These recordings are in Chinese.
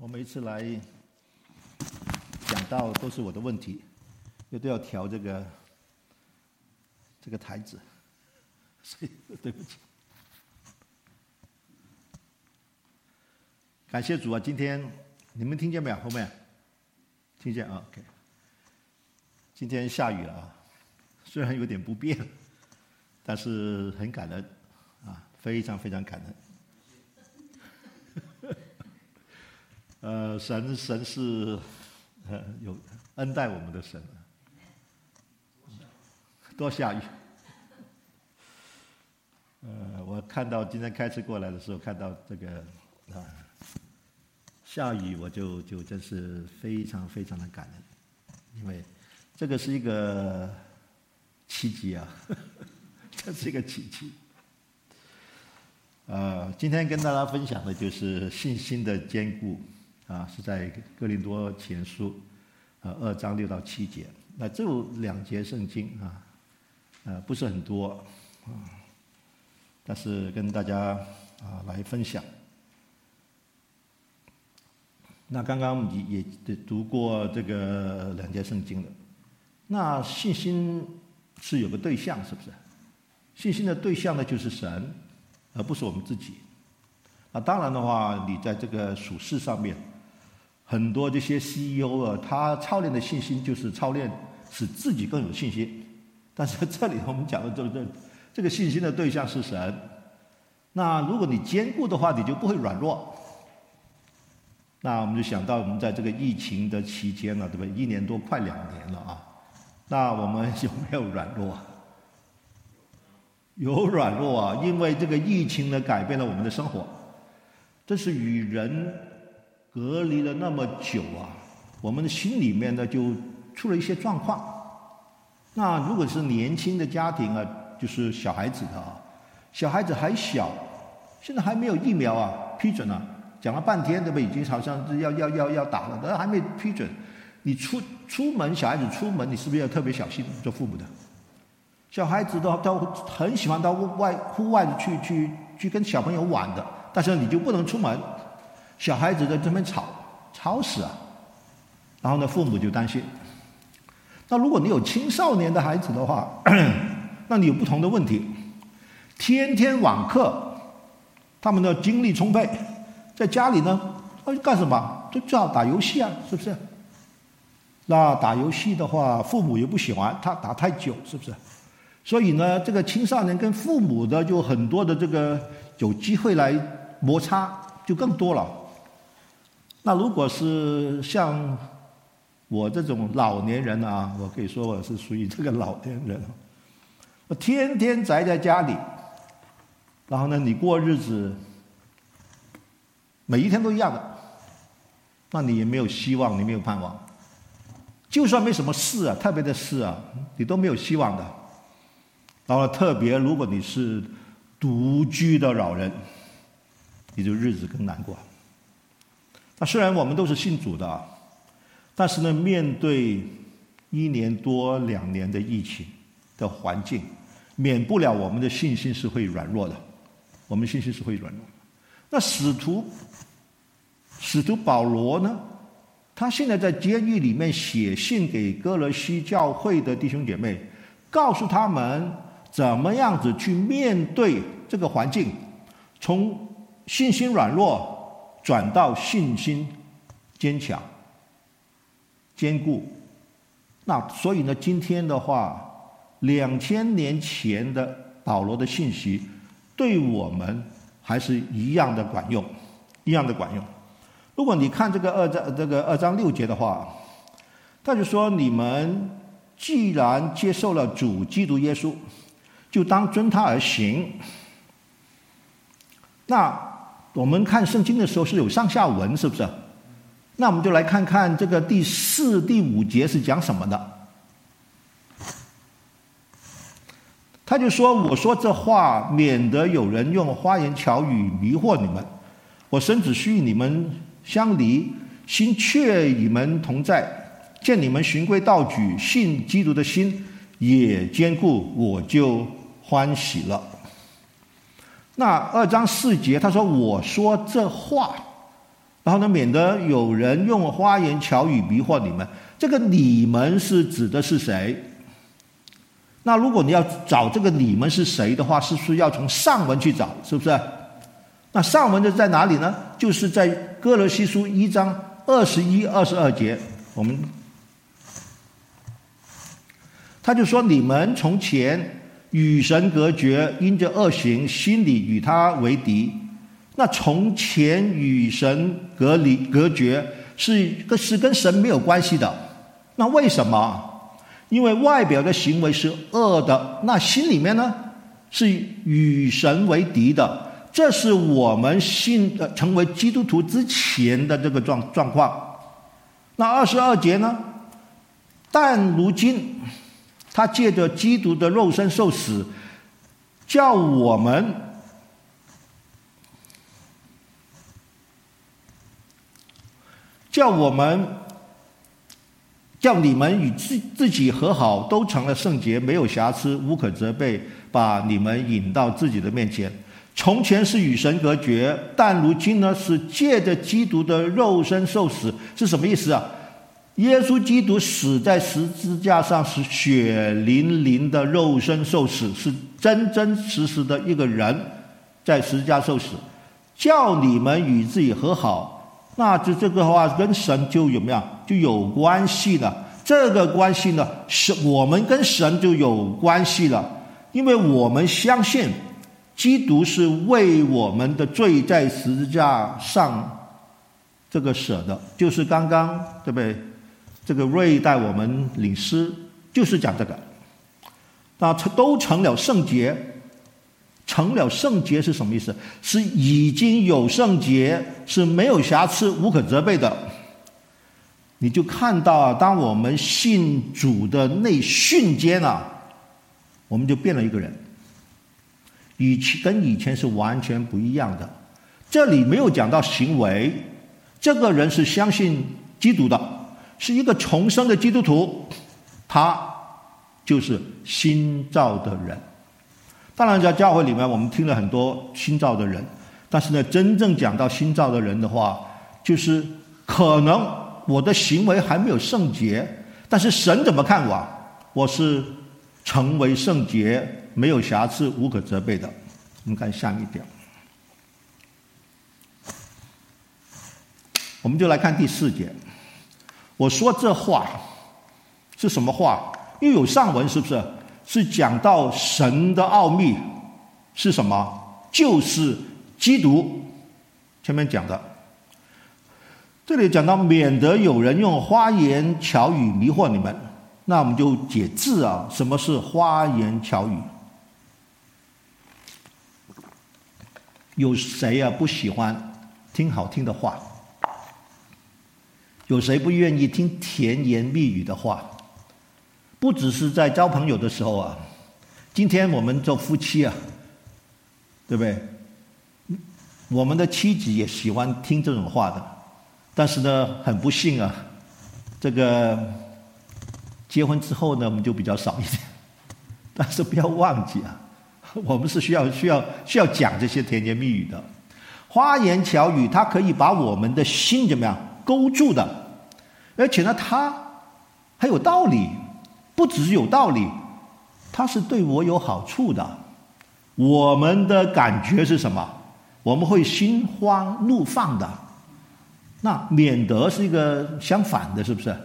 我每次来讲到都是我的问题，又都要调这个这个台子，所以对不起。感谢主啊！今天你们听见没有？后面听见啊？OK。今天下雨了啊，虽然有点不便，但是很感恩啊，非常非常感恩。呃，神神是呃有恩待我们的神，多下雨。呃，我看到今天开车过来的时候，看到这个啊下雨，我就就真是非常非常的感恩，因为这个是一个奇迹啊，这是一个奇迹。呃，今天跟大家分享的就是信心的坚固。啊，是在哥林多前书，呃，二章六到七节。那这两节圣经啊，呃，不是很多，啊，但是跟大家啊来分享。那刚刚也也读过这个两节圣经了。那信心是有个对象，是不是？信心的对象呢，就是神，而不是我们自己。啊，当然的话，你在这个属世上面。很多这些 CEO 啊，他操练的信心就是操练使自己更有信心。但是这里我们讲的这个这这个信心的对象是神。那如果你坚固的话，你就不会软弱。那我们就想到我们在这个疫情的期间呢，对不对？一年多快两年了啊。那我们有没有软弱？有软弱啊，因为这个疫情呢，改变了我们的生活。这是与人。隔离了那么久啊，我们的心里面呢就出了一些状况。那如果是年轻的家庭啊，就是小孩子的啊，小孩子还小，现在还没有疫苗啊批准啊，讲了半天对不？已经好像是要要要要打了，但还没批准。你出出门，小孩子出门，你是不是要特别小心？做父母的，小孩子都都很喜欢到外户外去去去跟小朋友玩的，但是你就不能出门。小孩子在这边吵，吵死啊！然后呢，父母就担心。那如果你有青少年的孩子的话，那你有不同的问题。天天网课，他们的精力充沛，在家里呢，他干什么？就最好打游戏啊，是不是？那打游戏的话，父母又不喜欢他打太久，是不是？所以呢，这个青少年跟父母的就很多的这个有机会来摩擦，就更多了。那如果是像我这种老年人啊，我可以说我是属于这个老年人，我天天宅在家里，然后呢，你过日子，每一天都一样的，那你也没有希望，你没有盼望。就算没什么事啊，特别的事啊，你都没有希望的。然后特别如果你是独居的老人，你就日子更难过。那虽然我们都是信主的，但是呢，面对一年多两年的疫情的环境，免不了我们的信心是会软弱的。我们信心是会软弱。那使徒使徒保罗呢？他现在在监狱里面写信给歌罗西教会的弟兄姐妹，告诉他们怎么样子去面对这个环境，从信心软弱。转到信心坚强、坚固。那所以呢，今天的话，两千年前的保罗的信息，对我们还是一样的管用，一样的管用。如果你看这个二章这个二章六节的话，他就说：你们既然接受了主基督耶稣，就当遵他而行。那。我们看圣经的时候是有上下文，是不是？那我们就来看看这个第四、第五节是讲什么的。他就说：“我说这话，免得有人用花言巧语迷惑你们。我深知须与你们相离，心却与你们同在。见你们循规蹈矩，信基督的心也坚固，我就欢喜了。”那二章四节，他说：“我说这话，然后呢，免得有人用花言巧语迷惑你们。这个你们是指的是谁？那如果你要找这个你们是谁的话，是不是要从上文去找？是不是？那上文的在哪里呢？就是在歌罗西书一章二十一、二十二节，我们他就说：你们从前与神隔绝，因着恶行，心里与他为敌。那从前与神隔离、隔绝，是跟是跟神没有关系的。那为什么？因为外表的行为是恶的，那心里面呢，是与神为敌的。这是我们信呃成为基督徒之前的这个状状况。那二十二节呢？但如今，他借着基督的肉身受死，叫我们，叫我们，叫你们与自自己和好，都成了圣洁，没有瑕疵，无可责备，把你们引到自己的面前。从前是与神隔绝，但如今呢，是借着基督的肉身受死，是什么意思啊？耶稣基督死在十字架上，是血淋淋的肉身受死，是真真实实的一个人在十字架受死，叫你们与自己和好，那就这个话跟神就有没有就有关系了？这个关系呢，是我们跟神就有关系了，因为我们相信。基督是为我们的罪在十字架上这个舍的，就是刚刚对不对？这个瑞带我们领诗就是讲这个，那都成了圣洁，成了圣洁是什么意思？是已经有圣洁，是没有瑕疵、无可责备的。你就看到啊，当我们信主的那瞬间啊，我们就变了一个人。以前跟以前是完全不一样的，这里没有讲到行为，这个人是相信基督的，是一个重生的基督徒，他就是新造的人。当然，在教会里面，我们听了很多新造的人，但是呢，真正讲到新造的人的话，就是可能我的行为还没有圣洁，但是神怎么看我？我是成为圣洁。没有瑕疵、无可责备的。我们看下面一点，我们就来看第四节。我说这话是什么话？又有上文，是不是？是讲到神的奥秘是什么？就是基督。前面讲的，这里讲到，免得有人用花言巧语迷惑你们。那我们就解字啊，什么是花言巧语？有谁啊不喜欢听好听的话？有谁不愿意听甜言蜜语的话？不只是在交朋友的时候啊，今天我们做夫妻啊，对不对？我们的妻子也喜欢听这种话的，但是呢，很不幸啊，这个结婚之后呢，我们就比较少一点。但是不要忘记啊。我们是需要需要需要讲这些甜言蜜语的，花言巧语，它可以把我们的心怎么样勾住的，而且呢，它还有道理，不只是有道理，它是对我有好处的。我们的感觉是什么？我们会心花怒放的。那免得是一个相反的，是不是？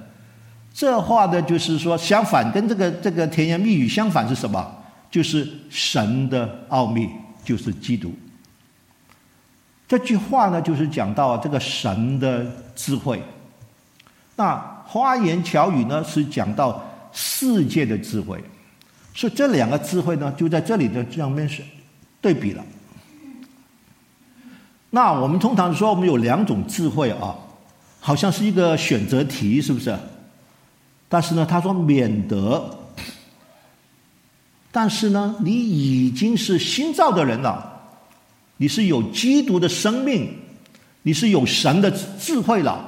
这话呢，就是说相反，跟这个这个甜言蜜语相反是什么？就是神的奥秘，就是基督。这句话呢，就是讲到这个神的智慧。那花言巧语呢，是讲到世界的智慧。所以这两个智慧呢，就在这里的上面是对比了。那我们通常说，我们有两种智慧啊，好像是一个选择题，是不是？但是呢，他说免得。但是呢，你已经是新造的人了，你是有基督的生命，你是有神的智慧了。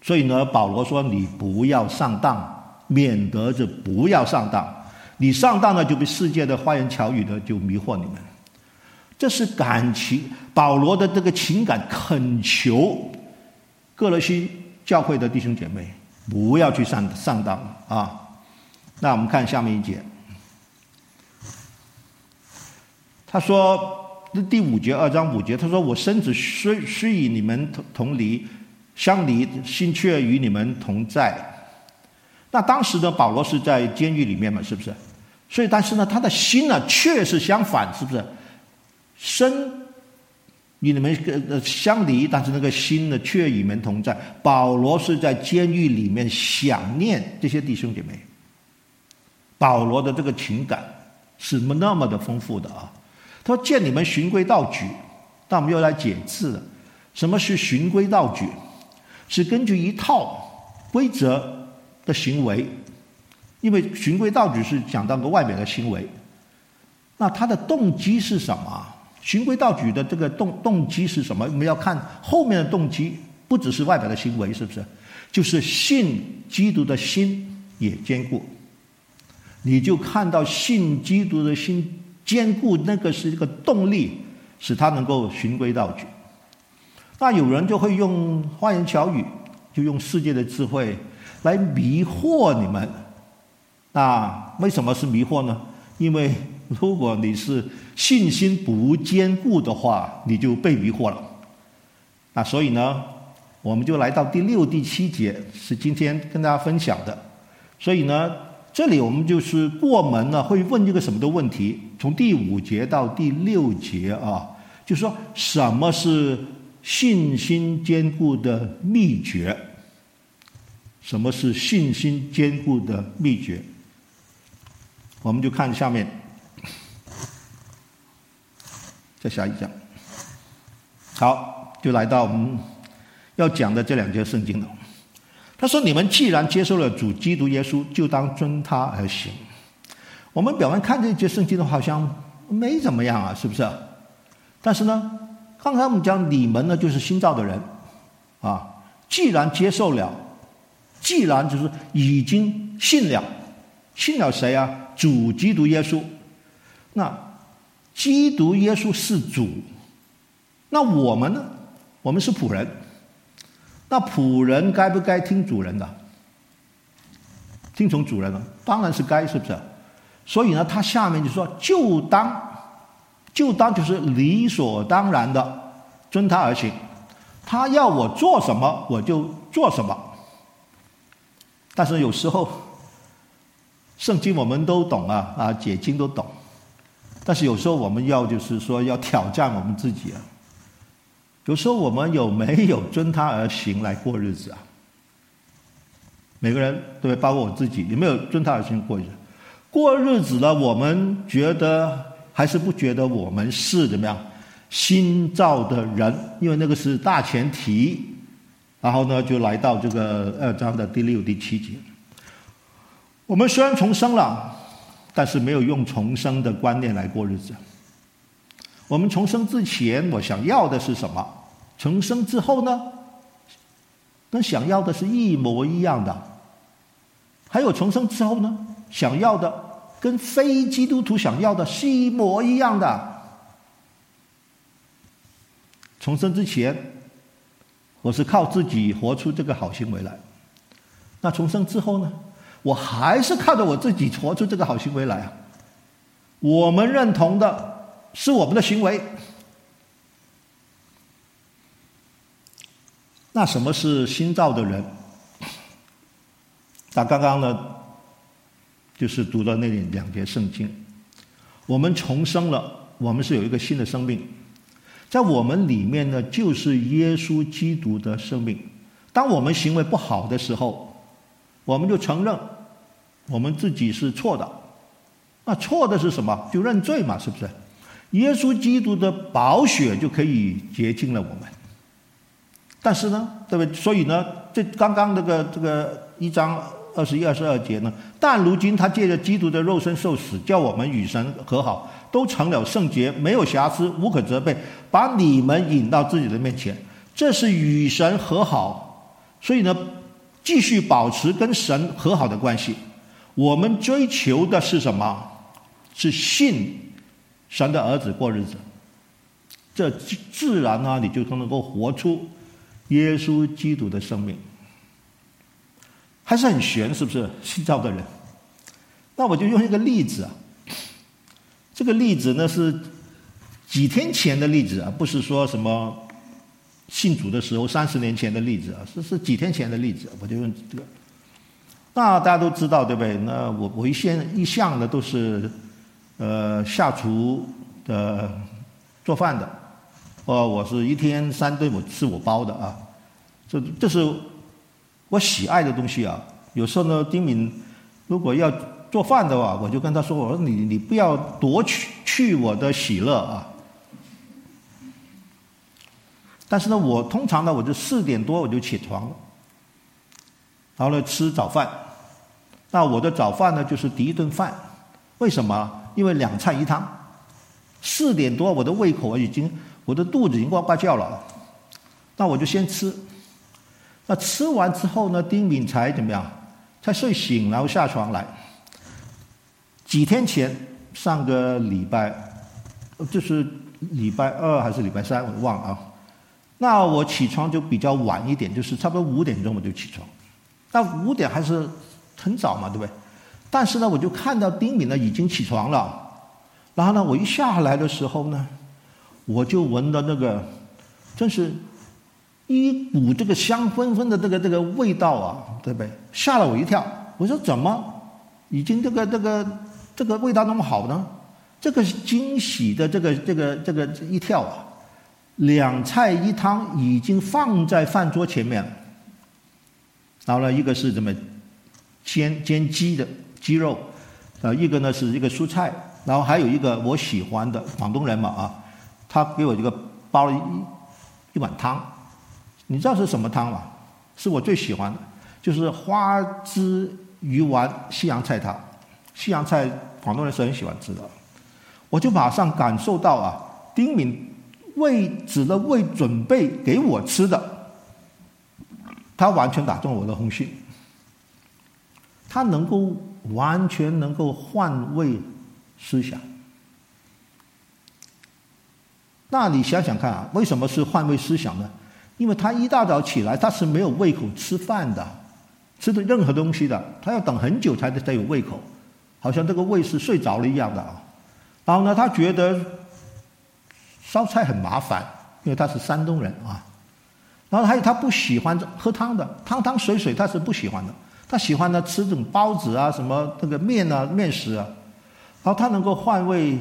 所以呢，保罗说你不要上当，免得就不要上当。你上当了，就被世界的花言巧语的就迷惑你们。这是感情，保罗的这个情感恳求各罗西教会的弟兄姐妹不要去上上当啊。那我们看下面一节，他说。那第五节，二章五节，他说：“我身子虽虽与你们同同离，相离，心却与你们同在。”那当时的保罗是在监狱里面嘛，是不是？所以，但是呢，他的心呢，却是相反，是不是？身与你们呃相离，但是那个心呢，却与你们同在。保罗是在监狱里面想念这些弟兄姐妹。保罗的这个情感是那么的丰富的啊。他说：“见你们循规蹈矩，那我们又来解字了。什么是循规蹈矩？是根据一套规则的行为，因为循规蹈矩是讲到个外表的行为。那他的动机是什么？循规蹈矩的这个动动机是什么？我们要看后面的动机，不只是外表的行为，是不是？就是信基督的心也坚固。你就看到信基督的心。”坚固，那个是一个动力，使他能够循规蹈矩。那有人就会用花言巧语，就用世界的智慧来迷惑你们。那为什么是迷惑呢？因为如果你是信心不坚固的话，你就被迷惑了。那所以呢，我们就来到第六、第七节，是今天跟大家分享的。所以呢。这里我们就是过门呢，会问一个什么的问题？从第五节到第六节啊，就说什么是信心坚固的秘诀？什么是信心坚固的秘诀？我们就看下面，再下一章。好，就来到我们要讲的这两节圣经了。他说：“你们既然接受了主基督耶稣，就当遵他而行。”我们表面看这些圣经的话，好像没怎么样啊，是不是？但是呢，刚才我们讲你们呢，就是新造的人啊。既然接受了，既然就是已经信了，信了谁啊？主基督耶稣。那基督耶稣是主，那我们呢？我们是仆人。那仆人该不该听主人的？听从主人的，当然是该，是不是？所以呢，他下面就说：“就当，就当就是理所当然的遵他而行。他要我做什么，我就做什么。”但是有时候，圣经我们都懂啊，啊，解经都懂。但是有时候我们要就是说要挑战我们自己啊。有时候我们有没有遵他而行来过日子啊？每个人对？包括我自己，有没有遵他而行过日子？过日子了，我们觉得还是不觉得我们是怎么样新造的人？因为那个是大前提。然后呢，就来到这个二章的第六、第七节。我们虽然重生了，但是没有用重生的观念来过日子。我们重生之前，我想要的是什么？重生之后呢？跟想要的是一模一样的。还有重生之后呢？想要的跟非基督徒想要的是一模一样的。重生之前，我是靠自己活出这个好行为来。那重生之后呢？我还是靠着我自己活出这个好行为来啊。我们认同的。是我们的行为。那什么是新造的人？那刚刚呢，就是读了那两节圣经。我们重生了，我们是有一个新的生命，在我们里面呢，就是耶稣基督的生命。当我们行为不好的时候，我们就承认我们自己是错的。那错的是什么？就认罪嘛，是不是？耶稣基督的宝血就可以洁净了我们，但是呢，对不对？所以呢，这刚刚这个这个一章二十一、二十二节呢，但如今他借着基督的肉身受死，叫我们与神和好，都成了圣洁，没有瑕疵，无可责备，把你们引到自己的面前，这是与神和好。所以呢，继续保持跟神和好的关系。我们追求的是什么？是信。神的儿子过日子，这自然呢，你就能够活出耶稣基督的生命。还是很玄，是不是？信造的人。那我就用一个例子啊，这个例子呢是几天前的例子啊，不是说什么信主的时候三十年前的例子啊，是是几天前的例子，我就用这个。那大家都知道对不对？那我我一向一向的都是呃下厨的做饭的，哦，我是一天三顿我是我包的啊，这这是我喜爱的东西啊。有时候呢，丁敏如果要做饭的话，我就跟他说：“我说你你不要夺取去我的喜乐啊。”但是呢，我通常呢，我就四点多我就起床，然后呢吃早饭。那我的早饭呢就是第一顿饭，为什么？因为两菜一汤。四点多我的胃口已经，我的肚子已经呱呱叫了。那我就先吃。那吃完之后呢，丁敏才怎么样？才睡醒，然后下床来。几天前，上个礼拜，就是礼拜二还是礼拜三，我忘了啊。那我起床就比较晚一点，就是差不多五点钟我就起床。那五点还是很早嘛，对不对？但是呢，我就看到丁敏呢已经起床了。然后呢，我一下来的时候呢，我就闻到那个，真是一股这个香喷喷的这个这个味道啊，对不对？吓了我一跳。我说怎么已经这个这个这个味道那么好呢？这个惊喜的这个这个这个一跳啊！两菜一汤已经放在饭桌前面，然后呢，一个是怎么煎煎鸡的鸡肉，呃，一个呢是一个蔬菜，然后还有一个我喜欢的广东人嘛啊，他给我一个包了一一碗汤，你知道是什么汤吗？是我最喜欢的，就是花枝鱼丸西洋菜汤，西洋菜广东人是很喜欢吃的，我就马上感受到啊，丁敏。为指的为准备给我吃的，他完全打中我的红心。他能够完全能够换位思想。那你想想看啊，为什么是换位思想呢？因为他一大早起来，他是没有胃口吃饭的，吃的任何东西的，他要等很久才才有胃口，好像这个胃是睡着了一样的啊。然后呢，他觉得。烧菜很麻烦，因为他是山东人啊。然后还有他不喜欢喝汤的，汤汤水水他是不喜欢的。他喜欢呢吃这种包子啊，什么这个面啊、面食啊。然后他能够换位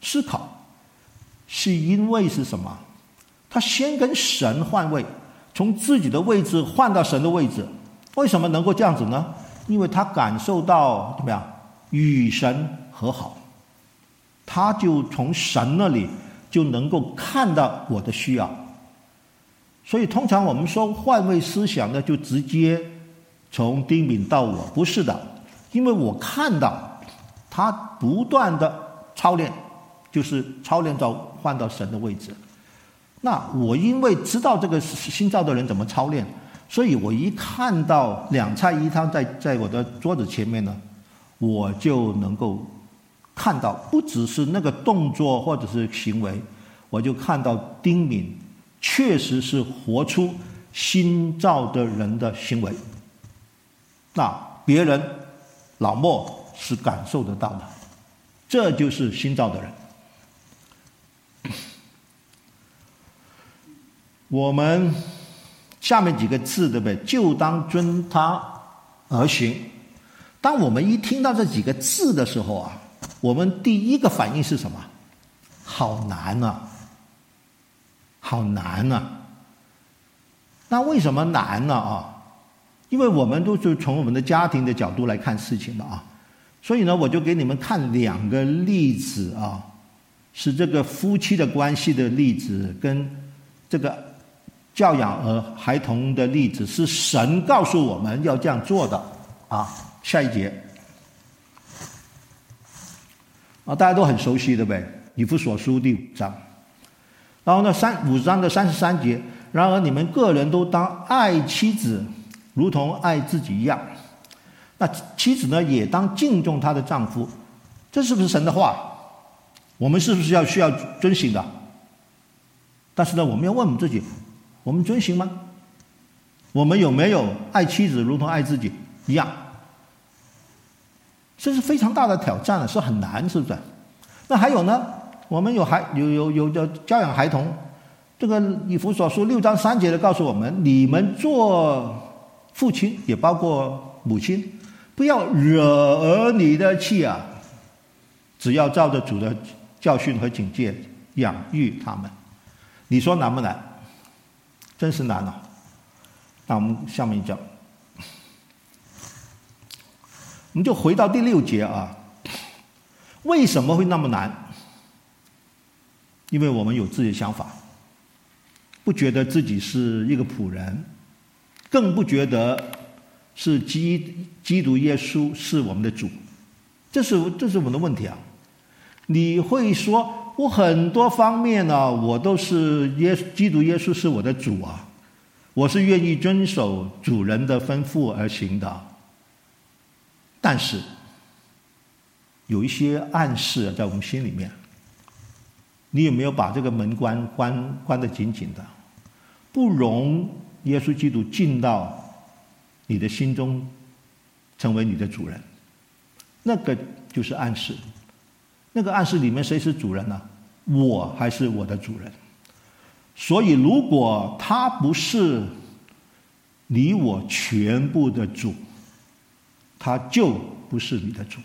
思考，是因为是什么？他先跟神换位，从自己的位置换到神的位置。为什么能够这样子呢？因为他感受到怎么样？与神和好，他就从神那里。就能够看到我的需要，所以通常我们说换位思想呢，就直接从丁敏到我，不是的，因为我看到他不断的操练，就是操练到换到神的位置。那我因为知道这个新造的人怎么操练，所以我一看到两菜一汤在在我的桌子前面呢，我就能够。看到不只是那个动作或者是行为，我就看到丁敏确实是活出新造的人的行为。那别人老莫是感受得到的，这就是新造的人。我们下面几个字对不对？就当遵他而行。当我们一听到这几个字的时候啊。我们第一个反应是什么？好难啊！好难啊！那为什么难呢？啊，因为我们都是从我们的家庭的角度来看事情的啊，所以呢，我就给你们看两个例子啊，是这个夫妻的关系的例子，跟这个教养儿孩童的例子，是神告诉我们要这样做的啊。下一节。啊，大家都很熟悉，的呗？以弗所书第五章，然后呢，三五章的三十三节，然而你们个人都当爱妻子，如同爱自己一样。那妻子呢，也当敬重她的丈夫。这是不是神的话？我们是不是要需要遵行的？但是呢，我们要问我们自己：我们遵行吗？我们有没有爱妻子如同爱自己一样？这是非常大的挑战，是很难，是不是？那还有呢？我们有孩有有有的教养孩童，这个以弗所书六章三节的告诉我们：你们做父亲，也包括母亲，不要惹儿女的气啊！只要照着主的教训和警戒养育他们。你说难不难？真是难啊！那我们下面讲，我们就回到第六节啊。为什么会那么难？因为我们有自己的想法，不觉得自己是一个仆人，更不觉得是基基督耶稣是我们的主，这是这是我们的问题啊！你会说，我很多方面呢、我都是耶基督耶稣是我的主啊，我是愿意遵守主人的吩咐而行的，但是有一些暗示在我们心里面。你有没有把这个门关关关得紧紧的，不容耶稣基督进到你的心中，成为你的主人？那个就是暗示。那个暗示里面谁是主人呢？我还是我的主人？所以，如果他不是你我全部的主，他就不是你的主。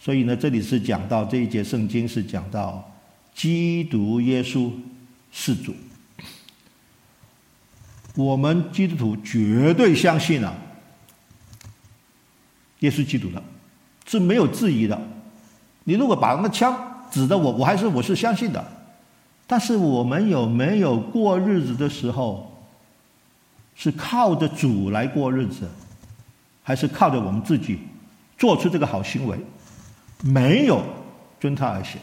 所以呢，这里是讲到这一节圣经是讲到基督耶稣是主，我们基督徒绝对相信啊，耶稣基督的，是没有质疑的。你如果把那个枪指着我，我还是我是相信的。但是我们有没有过日子的时候，是靠着主来过日子，还是靠着我们自己做出这个好行为？没有遵他而行，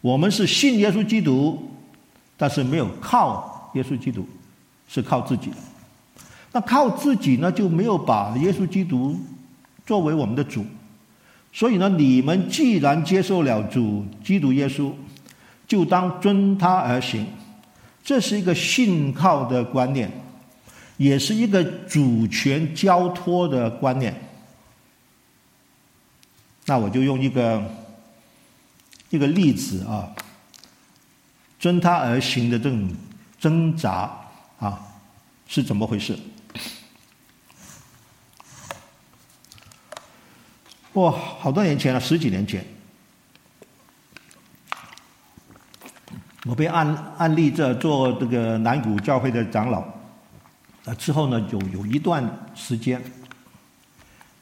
我们是信耶稣基督，但是没有靠耶稣基督，是靠自己的。那靠自己呢，就没有把耶稣基督作为我们的主。所以呢，你们既然接受了主基督耶稣，就当遵他而行。这是一个信靠的观念，也是一个主权交托的观念。那我就用一个一个例子啊，遵他而行的这种挣扎啊，是怎么回事？哇，好多年前了，十几年前，我被安安立着做这个南谷教会的长老，啊，之后呢，有有一段时间。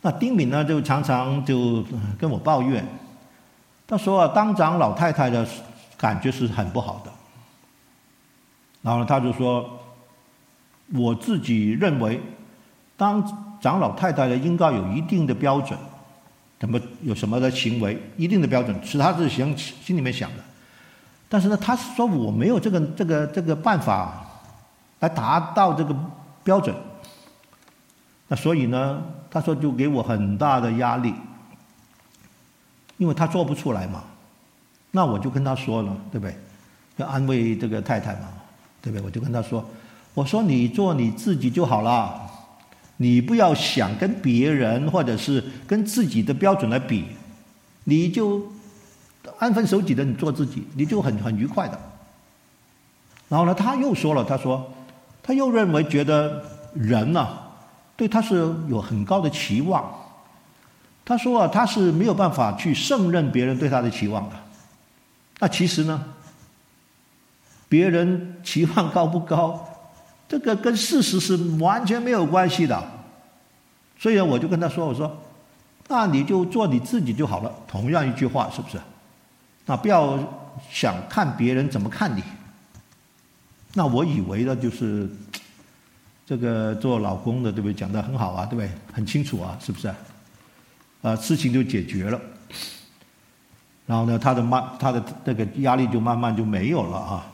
那丁敏呢，就常常就跟我抱怨，他说啊，当长老太太的感觉是很不好的。然后他就说，我自己认为，当长老太太的应该有一定的标准，怎么有什么的行为，一定的标准是他自己心心里面想的。但是呢，他说我没有这个这个这个办法来达到这个标准。那所以呢，他说就给我很大的压力，因为他做不出来嘛。那我就跟他说了，对不对？要安慰这个太太嘛，对不对？我就跟他说，我说你做你自己就好了，你不要想跟别人或者是跟自己的标准来比，你就安分守己的你做自己，你就很很愉快的。然后呢，他又说了，他说他又认为觉得人呢、对他是有很高的期望，他说啊，他是没有办法去胜任别人对他的期望的。那其实呢，别人期望高不高，这个跟事实是完全没有关系的。所以呢，我就跟他说：“我说，那你就做你自己就好了。”同样一句话，是不是？那不要想看别人怎么看你。那我以为呢，就是。这个做老公的对不对？讲得很好啊，对不对？很清楚啊，是不是？啊，事情就解决了。然后呢，他的慢，他的这个压力就慢慢就没有了啊。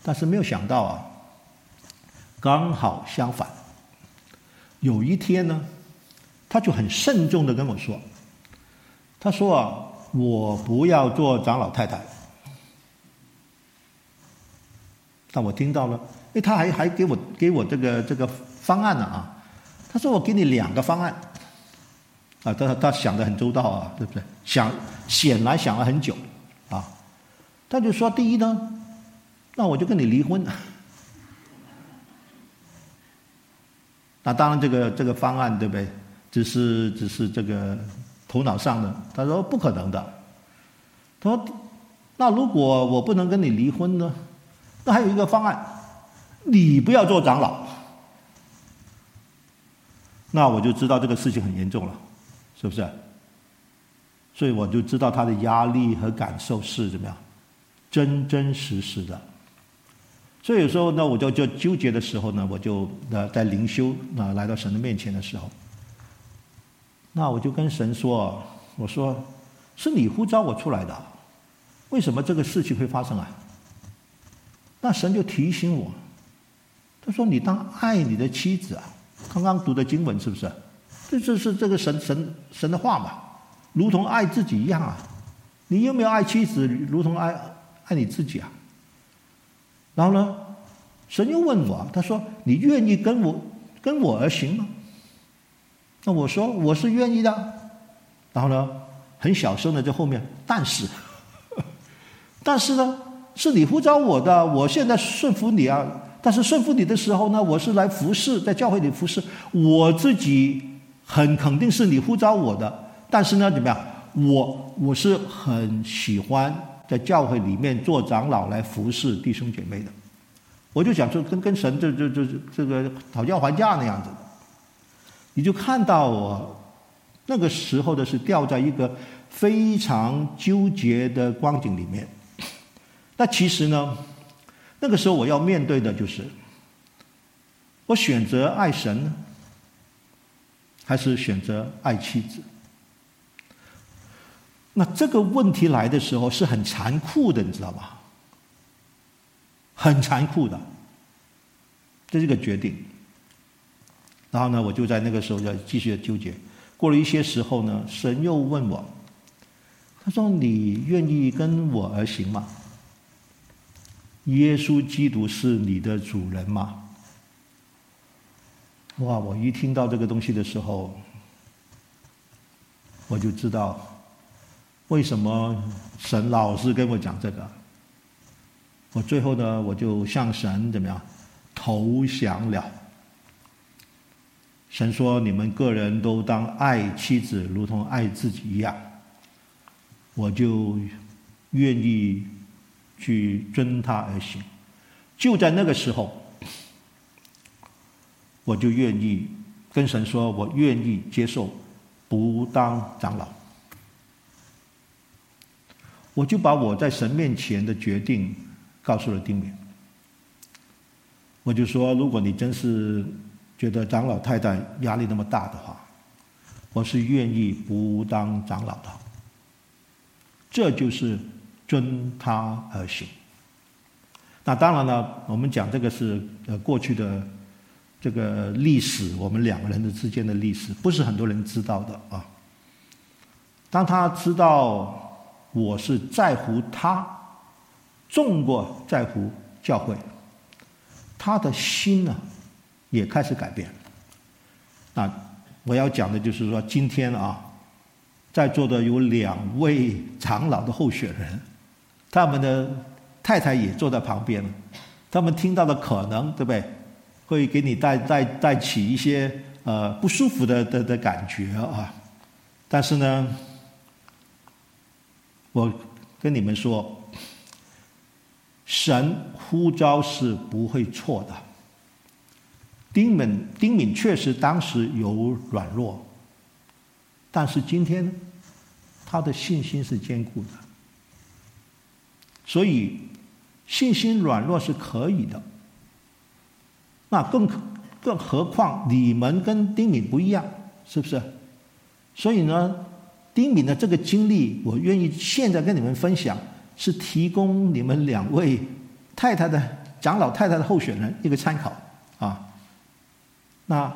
但是没有想到啊，刚好相反。有一天呢，他就很慎重的跟我说：“他说啊，我不要做长老太太。”但我听到了，哎，他还还给我给我这个这个方案呢啊，他说我给你两个方案，啊，他他想的很周到啊，对不对？想显然想了很久，啊，他就说第一呢，那我就跟你离婚。那当然这个这个方案对不对？只是只是这个头脑上的，他说不可能的。他说，那如果我不能跟你离婚呢？那还有一个方案，你不要做长老。那我就知道这个事情很严重了，是不是？所以我就知道他的压力和感受是怎么样，真真实实的。所以有时候呢，我就就纠结的时候呢，我就呃在灵修啊来到神的面前的时候。那我就跟神说：“我说，是你呼召我出来的，为什么这个事情会发生啊？”那神就提醒我，他说：“你当爱你的妻子啊，刚刚读的经文是不是？这这是这个神神神的话嘛，如同爱自己一样啊。你有没有爱妻子，如同爱爱你自己啊？”然后呢，神又问我，他说：“你愿意跟我跟我而行吗？”那我说我是愿意的，然后呢，很小声的在后面，但是，但是呢，是你呼召我的，我现在顺服你啊。但是顺服你的时候呢，我是来服侍，在教会里服侍，我自己很肯定是你呼召我的。但是呢，怎么样？我我是很喜欢在教会里面做长老来服侍弟兄姐妹的。我就想说，跟跟神这这这这个讨价还价那样子。你就看到我那个时候的是掉在一个非常纠结的光景里面。那其实呢，那个时候我要面对的就是，我选择爱神呢，还是选择爱妻子？那这个问题来的时候是很残酷的，你知道吗？很残酷的，这是个决定。然后呢，我就在那个时候要继续的纠结。过了一些时候呢，神又问我，他说：“你愿意跟我而行吗？耶稣基督是你的主人吗？”哇！我一听到这个东西的时候，我就知道为什么神老是跟我讲这个。我最后呢，我就向神怎么样投降了。神说：“你们个人都当爱妻子，如同爱自己一样。”我就愿意去遵他而行。就在那个时候，我就愿意跟神说：“我愿意接受不当长老。”我就把我在神面前的决定告诉了丁敏。我就说：“如果你真是……”觉得长老太太压力那么大的话，我是愿意不当长老的。这就是遵他而行。那当然了，我们讲这个是呃过去的这个历史，我们两个人的之间的历史，不是很多人知道的啊。当他知道我是在乎他，重过在乎教会，他的心呢？也开始改变。那我要讲的就是说，今天啊，在座的有两位长老的候选人，他们的太太也坐在旁边，他们听到的可能对不对，会给你带带带起一些呃不舒服的的的感觉啊。但是呢，我跟你们说，神呼召是不会错的。丁敏，丁敏确实当时有软弱，但是今天，他的信心是坚固的，所以信心软弱是可以的。那更更何况你们跟丁敏不一样，是不是？所以呢，丁敏的这个经历，我愿意现在跟你们分享，是提供你们两位太太的长老太太的候选人一个参考啊。那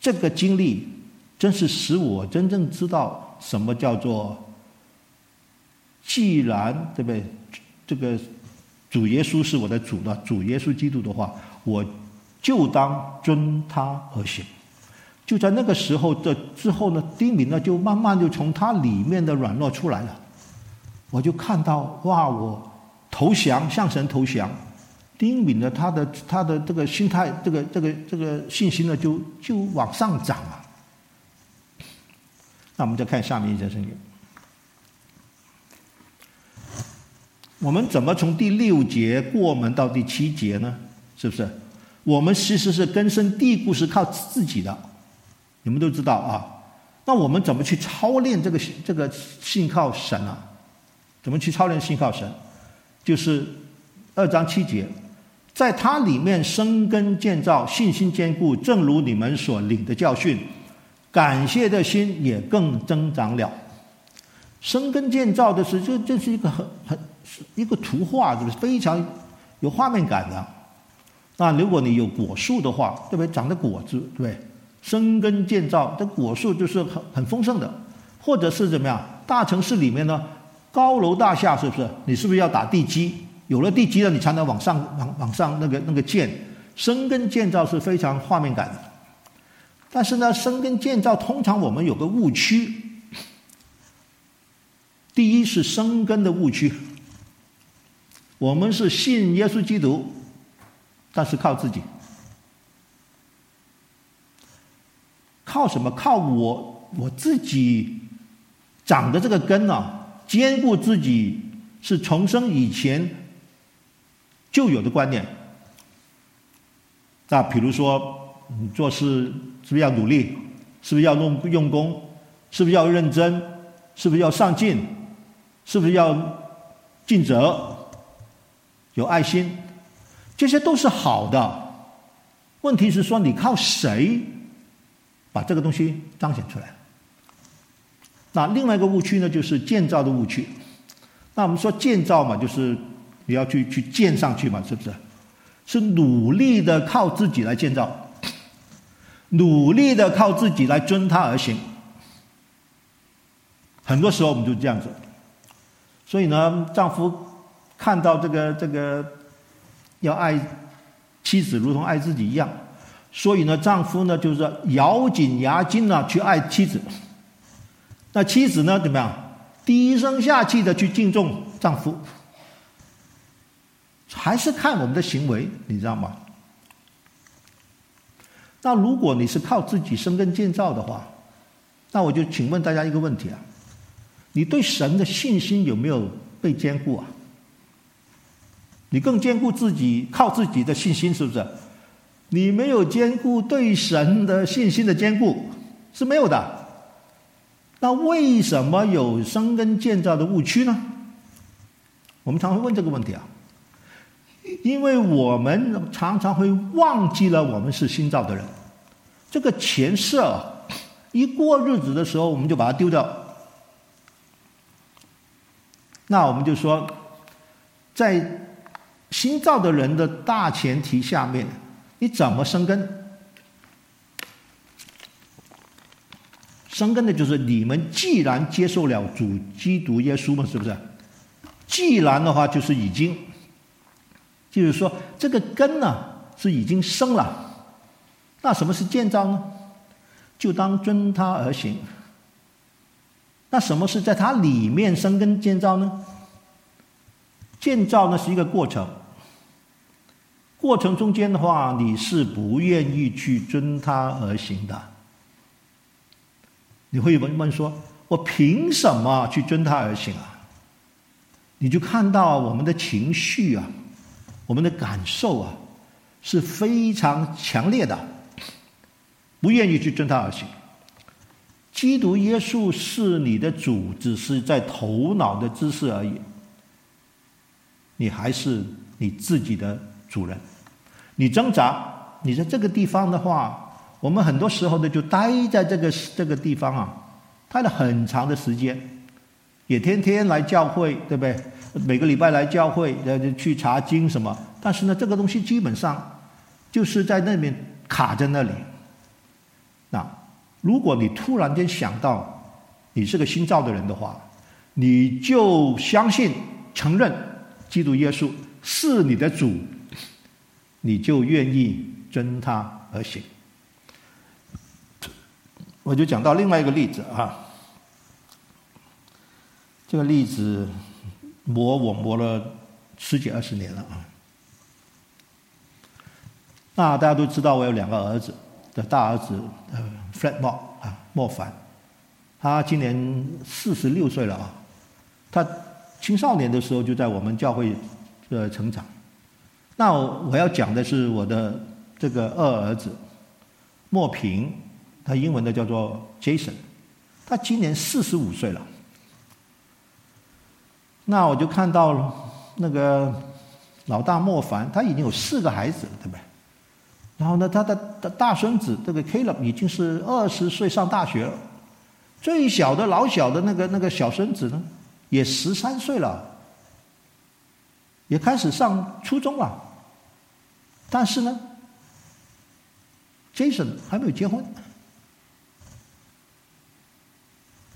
这个经历，真是使我真正知道什么叫做，既然对不对？这个主耶稣是我的主的，主耶稣基督的话，我就当遵他而行。就在那个时候的之后呢，丁敏呢就慢慢就从他里面的软弱出来了。我就看到哇，我投降向神投降，丁敏呢他的他的这个心态，这个这个这个信心呢就就往上涨了。那我们再看下面一节圣经，我们怎么从第六节过门到第七节呢？是不是？我们其实是根深蒂固，是靠自己的。你们都知道啊，那我们怎么去操练这个这个信靠神啊？怎么去操练信靠神？就是二章七节，在它里面生根建造，信心坚固，正如你们所领的教训，感谢的心也更增长了。生根建造的是，这这是一个很很一个图画，就是非常有画面感的。那如果你有果树的话，对不对？长的果子，对？生根建造，这果树就是很很丰盛的，或者是怎么样？大城市里面呢，高楼大厦是不是？你是不是要打地基？有了地基了，你才能往上往往上那个那个建。生根建造是非常画面感的。但是呢，生根建造通常我们有个误区。第一是生根的误区，我们是信耶稣基督，但是靠自己。靠什么？靠我我自己长的这个根啊，坚固自己是重生以前就有的观念。那比如说，你做事是不是要努力？是不是要用用功？是不是要认真？是不是要上进？是不是要尽责？有爱心？这些都是好的。问题是说，你靠谁？把这个东西彰显出来。那另外一个误区呢，就是建造的误区。那我们说建造嘛，就是你要去去建上去嘛，是不是？是努力的靠自己来建造，努力的靠自己来遵他而行。很多时候我们就这样子。所以呢，丈夫看到这个这个要爱妻子如同爱自己一样。所以呢，丈夫呢就是咬紧牙筋呢去爱妻子，那妻子呢怎么样？低声下气的去敬重丈夫，还是看我们的行为，你知道吗？那如果你是靠自己生根建造的话，那我就请问大家一个问题啊：你对神的信心有没有被坚固啊？你更坚固自己靠自己的信心，是不是？你没有坚固对神的信心的坚固是没有的，那为什么有生根建造的误区呢？我们常会问这个问题啊，因为我们常常会忘记了我们是新造的人，这个前设一过日子的时候，我们就把它丢掉。那我们就说，在新造的人的大前提下面。你怎么生根？生根的就是你们既然接受了主基督耶稣嘛，是不是？既然的话，就是已经，就是说这个根呢是已经生了。那什么是建造呢？就当遵他而行。那什么是在他里面生根建造呢？建造呢是一个过程。过程中间的话，你是不愿意去遵他而行的。你会问问说：“我凭什么去遵他而行啊？”你就看到我们的情绪啊，我们的感受啊，是非常强烈的，不愿意去遵他而行。基督耶稣是你的主，只是在头脑的知识而已。你还是你自己的。主人，你挣扎，你在这个地方的话，我们很多时候呢就待在这个这个地方啊，待了很长的时间，也天天来教会，对不对？每个礼拜来教会，呃，去查经什么。但是呢，这个东西基本上就是在那边卡在那里。那如果你突然间想到你是个新造的人的话，你就相信、承认基督耶稣。是你的主，你就愿意遵他而行。我就讲到另外一个例子啊，这个例子磨我磨了十几二十年了啊。那大家都知道，我有两个儿子，的大儿子呃，Fred 莫啊，莫凡，他今年四十六岁了啊。他青少年的时候就在我们教会呃成长。那我要讲的是我的这个二儿子莫平。他英文的叫做 Jason，他今年四十五岁了。那我就看到那个老大莫凡，他已经有四个孩子了，对不对？然后呢，他的大孙子这个 Caleb 已经是二十岁上大学了，最小的老小的那个那个小孙子呢，也十三岁了，也开始上初中了。但是呢，Jason 还没有结婚。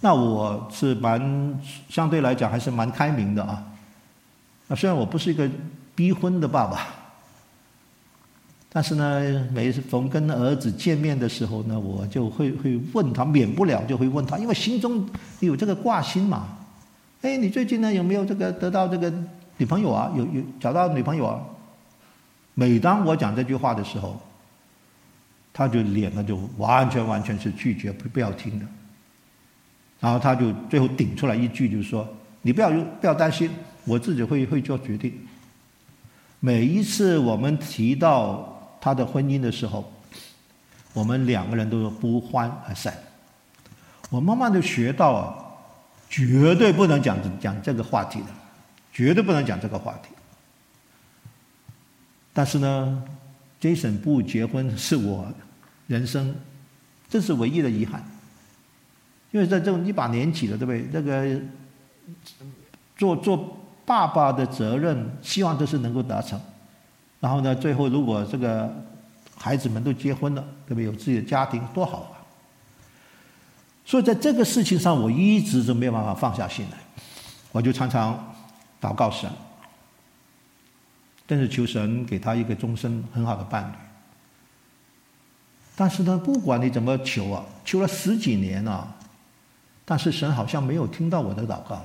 那我是蛮相对来讲还是蛮开明的啊。那虽然我不是一个逼婚的爸爸，但是呢，每次逢跟儿子见面的时候呢，我就会会问他，免不了就会问他，因为心中有这个挂心嘛。哎，你最近呢有没有这个得到这个女朋友啊？有有找到女朋友啊？每当我讲这句话的时候，他就脸呢就完全完全是拒绝，不不要听的。然后他就最后顶出来一句，就是说：“你不要用不要担心，我自己会会做决定。”每一次我们提到他的婚姻的时候，我们两个人都是不欢而散。我慢慢的学到啊，绝对不能讲讲这个话题的，绝对不能讲这个话题。但是呢，Jason 不结婚是我人生，这是唯一的遗憾。因为在这种一把年纪了，对不对？那个做做爸爸的责任，希望这是能够达成。然后呢，最后如果这个孩子们都结婚了，对不对？有自己的家庭，多好啊！所以在这个事情上，我一直都没有办法放下心来。我就常常祷告神，但是求神给他一个终身很好的伴侣。但是呢，不管你怎么求啊，求了十几年了。但是神好像没有听到我的祷告，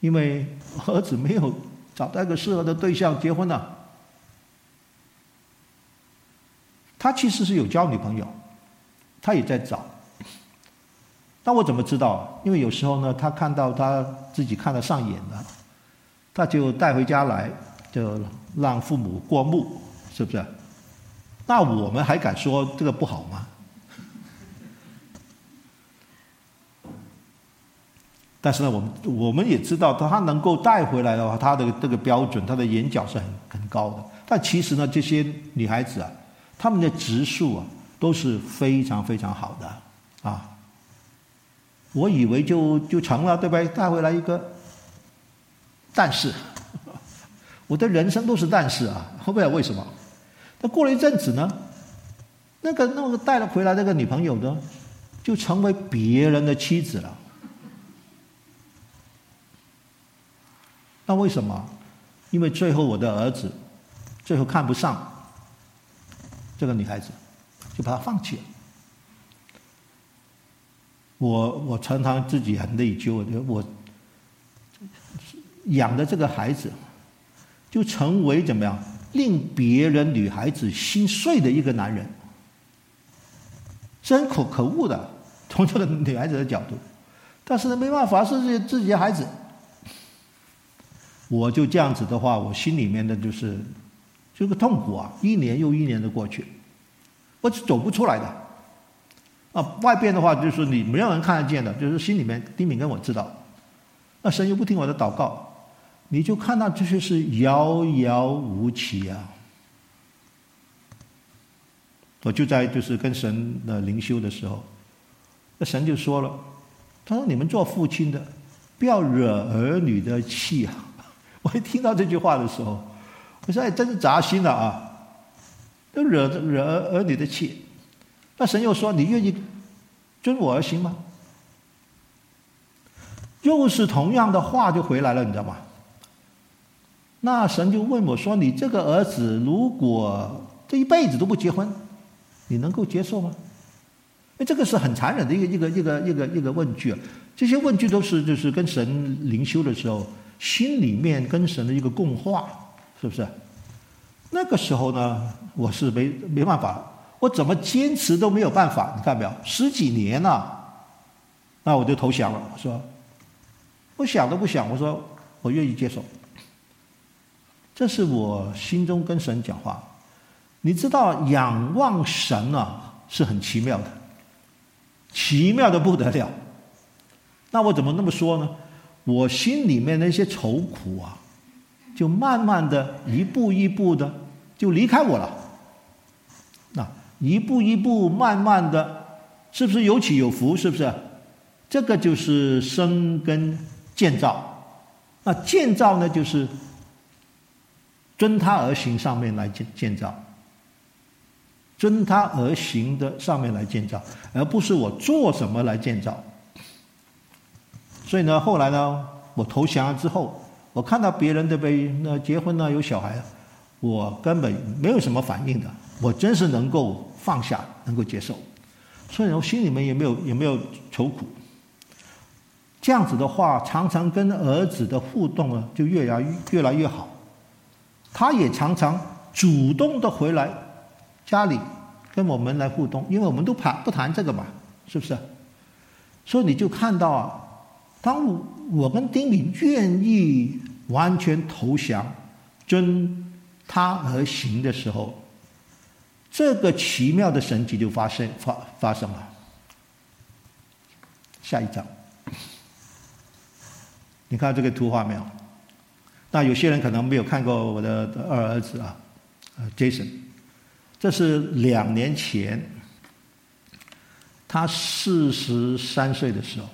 因为儿子没有找到一个适合的对象结婚呢。他其实是有交女朋友，他也在找。那我怎么知道？因为有时候呢，他看到他自己看得上眼的，他就带回家来，就让父母过目，是不是？那我们还敢说这个不好吗？但是呢，我们我们也知道，他能够带回来的话，他的这个标准，他的眼角是很很高的。但其实呢，这些女孩子啊，她们的质素啊，都是非常非常好的啊。我以为就就成了，对不对？带回来一个，但是 我的人生都是但是啊，后面为什么？那过了一阵子呢，那个那个带了回来那个女朋友呢，就成为别人的妻子了。那为什么？因为最后我的儿子最后看不上这个女孩子，就把她放弃了。我我常常自己很内疚，我养的这个孩子就成为怎么样令别人女孩子心碎的一个男人，真可可恶的，从这个女孩子的角度。但是呢，没办法，是自己自己的孩子。我就这样子的话，我心里面的就是这个痛苦啊，一年又一年的过去，我是走不出来的。啊，外边的话就是你没有人看得见的，就是心里面丁敏跟我知道。那神又不听我的祷告，你就看到这些是遥遥无期啊。我就在就是跟神的灵修的时候，那神就说了，他说你们做父亲的，不要惹儿女的气啊。我一听到这句话的时候，我说：“哎，真是扎心了啊！都惹惹儿女的气。”那神又说：“你愿意遵我而行吗？”又是同样的话就回来了，你知道吗？那神就问我说：“你这个儿子如果这一辈子都不结婚，你能够接受吗？”哎，这个是很残忍的一个一个一个一个一个问句啊！这些问句都是就是跟神灵修的时候，心里面跟神的一个共话，是不是？那个时候呢，我是没没办法，我怎么坚持都没有办法，你看没有？十几年了，那我就投降了。我说，我想都不想，我说我愿意接受。这是我心中跟神讲话。你知道，仰望神啊，是很奇妙的。奇妙的不得了，那我怎么那么说呢？我心里面那些愁苦啊，就慢慢的一步一步的就离开我了。那一步一步慢慢的，是不是有起有伏？是不是？这个就是生根建造。那建造呢，就是遵他而行上面来建建造。遵他而行的上面来建造，而不是我做什么来建造。所以呢，后来呢，我投降了之后，我看到别人的被那结婚呢有小孩，我根本没有什么反应的，我真是能够放下，能够接受，所以我心里面也没有也没有愁苦。这样子的话，常常跟儿子的互动呢就越来越来越好，他也常常主动的回来。家里跟我们来互动，因为我们都谈不谈这个嘛，是不是？所以你就看到啊，当我跟丁敏愿意完全投降，遵他而行的时候，这个奇妙的神迹就发生发发生了。下一张，你看这个图画没有？那有些人可能没有看过我的二儿子啊，呃，Jason。这是两年前，他四十三岁的时候，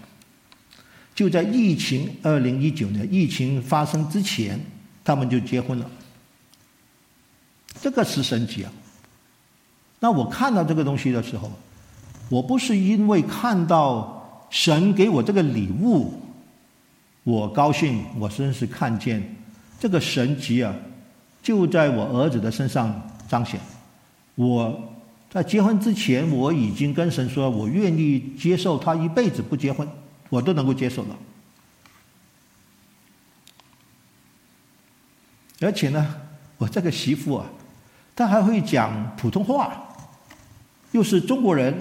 就在疫情二零一九年疫情发生之前，他们就结婚了。这个是神迹啊！那我看到这个东西的时候，我不是因为看到神给我这个礼物，我高兴，我真是看见这个神迹啊，就在我儿子的身上彰显。我在结婚之前，我已经跟神说，我愿意接受他一辈子不结婚，我都能够接受的。而且呢，我这个媳妇啊，她还会讲普通话，又是中国人，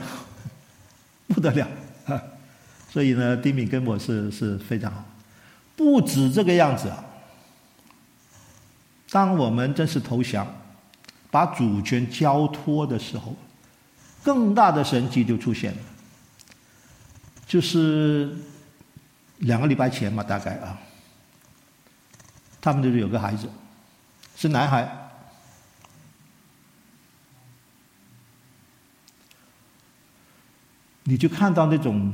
不得了！所以呢，丁敏跟我是是非常好。不止这个样子啊，当我们真是投降。把主权交托的时候，更大的神迹就出现了。就是两个礼拜前嘛，大概啊，他们就是有个孩子，是男孩。你就看到那种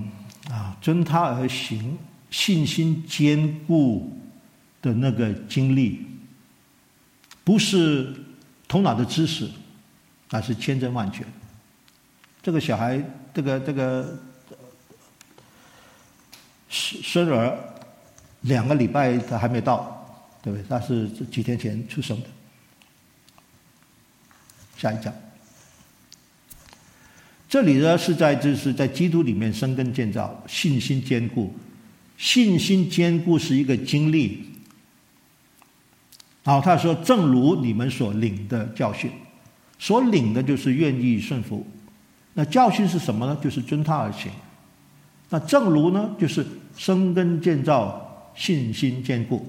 啊，遵他而行、信心坚固的那个经历，不是。头脑的知识，那是千真万确。这个小孩，这个这个生生儿两个礼拜他还没到，对不对？他是几天前出生的。下一章，这里呢是在就是在基督里面生根建造，信心坚固，信心坚固是一个经历。好，他说：“正如你们所领的教训，所领的就是愿意顺服。那教训是什么呢？就是遵他而行。那正如呢，就是生根建造，信心坚固。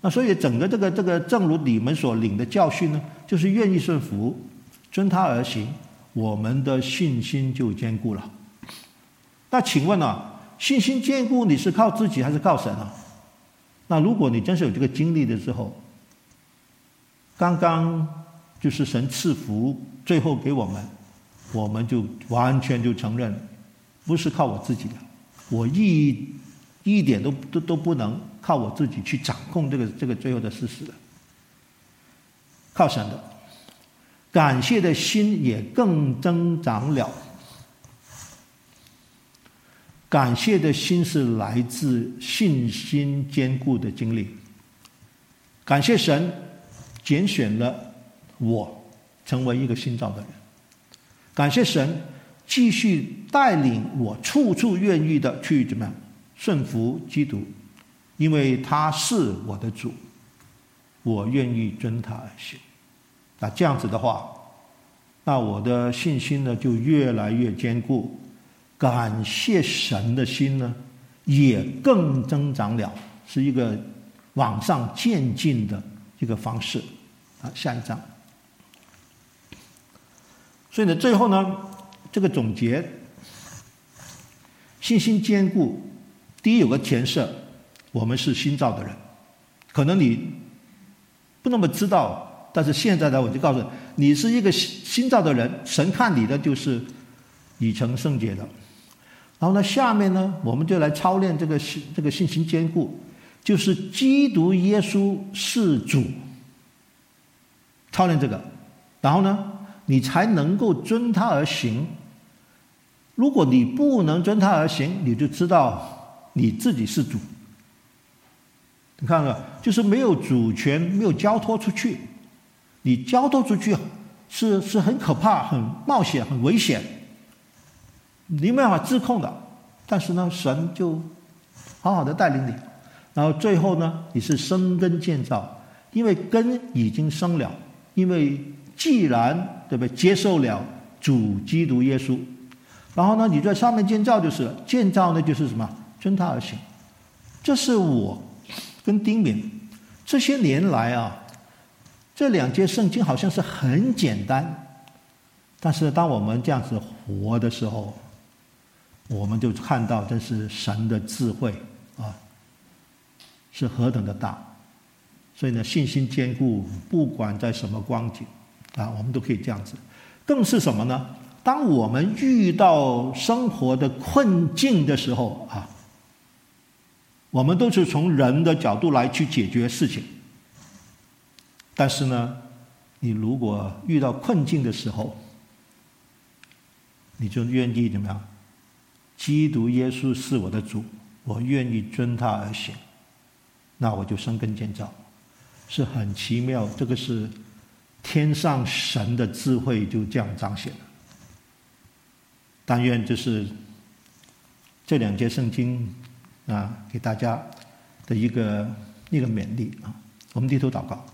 那所以整个这个这个，正如你们所领的教训呢，就是愿意顺服，遵他而行，我们的信心就坚固了。那请问啊，信心坚固，你是靠自己还是靠神啊？”那如果你真是有这个经历的时候，刚刚就是神赐福，最后给我们，我们就完全就承认，不是靠我自己的，我一一点都都都不能靠我自己去掌控这个这个最后的事实的，靠神的，感谢的心也更增长了。感谢的心是来自信心坚固的经历，感谢神拣选了我成为一个新造的人，感谢神继续带领我处处愿意的去怎么样顺服基督，因为他是我的主，我愿意遵他而行。那这样子的话，那我的信心呢就越来越坚固，感谢神的心呢也更增长了，是一个往上渐进的一个方式。啊，下一章。所以呢，最后呢，这个总结，信心坚固，第一有个前设，我们是新造的人，可能你不那么知道。但是现在呢，我就告诉你，你是一个新新造的人，神看你的就是已成圣洁的。然后呢，下面呢，我们就来操练这个信这个信心坚固，就是基督耶稣是主。操练这个，然后呢，你才能够遵他而行。如果你不能遵他而行，你就知道你自己是主。你看看，就是没有主权，没有交托出去。你交托出去是是很可怕、很冒险、很危险，你没办法自控的。但是呢，神就好好的带领你，然后最后呢，你是生根建造，因为根已经生了。因为既然对不对，接受了主基督耶稣，然后呢，你在上面建造就是了建造呢，就是什么？遵他而行。这是我跟丁敏这些年来啊。这两节圣经好像是很简单，但是当我们这样子活的时候，我们就看到这是神的智慧啊，是何等的大。所以呢，信心坚固，不管在什么光景啊，我们都可以这样子。更是什么呢？当我们遇到生活的困境的时候啊，我们都是从人的角度来去解决事情。但是呢，你如果遇到困境的时候，你就愿意怎么样？基督耶稣是我的主，我愿意遵他而行，那我就生根建造，是很奇妙。这个是天上神的智慧就这样彰显了。但愿就是这两节圣经啊，给大家的一个一个勉励啊。我们低头祷告。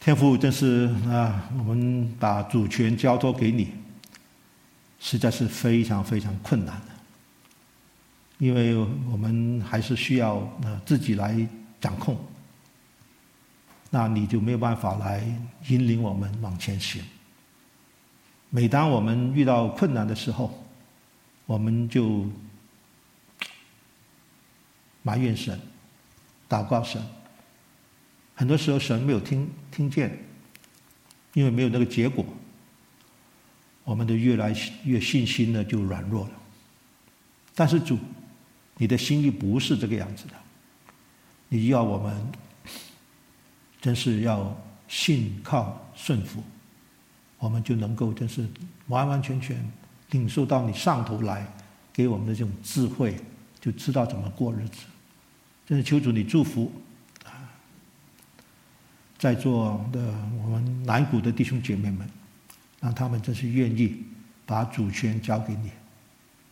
天父，真是啊，我们把主权交托给你，实在是非常非常困难的，因为我们还是需要呃自己来掌控，那你就没有办法来引领我们往前行。每当我们遇到困难的时候，我们就埋怨神，祷告神。很多时候神没有听听见，因为没有那个结果，我们的越来越信心呢就软弱了。但是主，你的心意不是这个样子的，你要我们真是要信靠顺服，我们就能够真是完完全全领受到你上头来给我们的这种智慧，就知道怎么过日子。真是求主你祝福。在座的我们南谷的弟兄姐妹们，让他们真是愿意把主权交给你，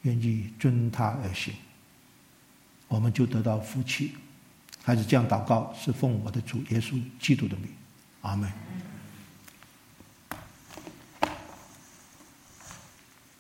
愿意遵他而行，我们就得到福气。还是这样祷告，是奉我的主耶稣基督的名，阿门。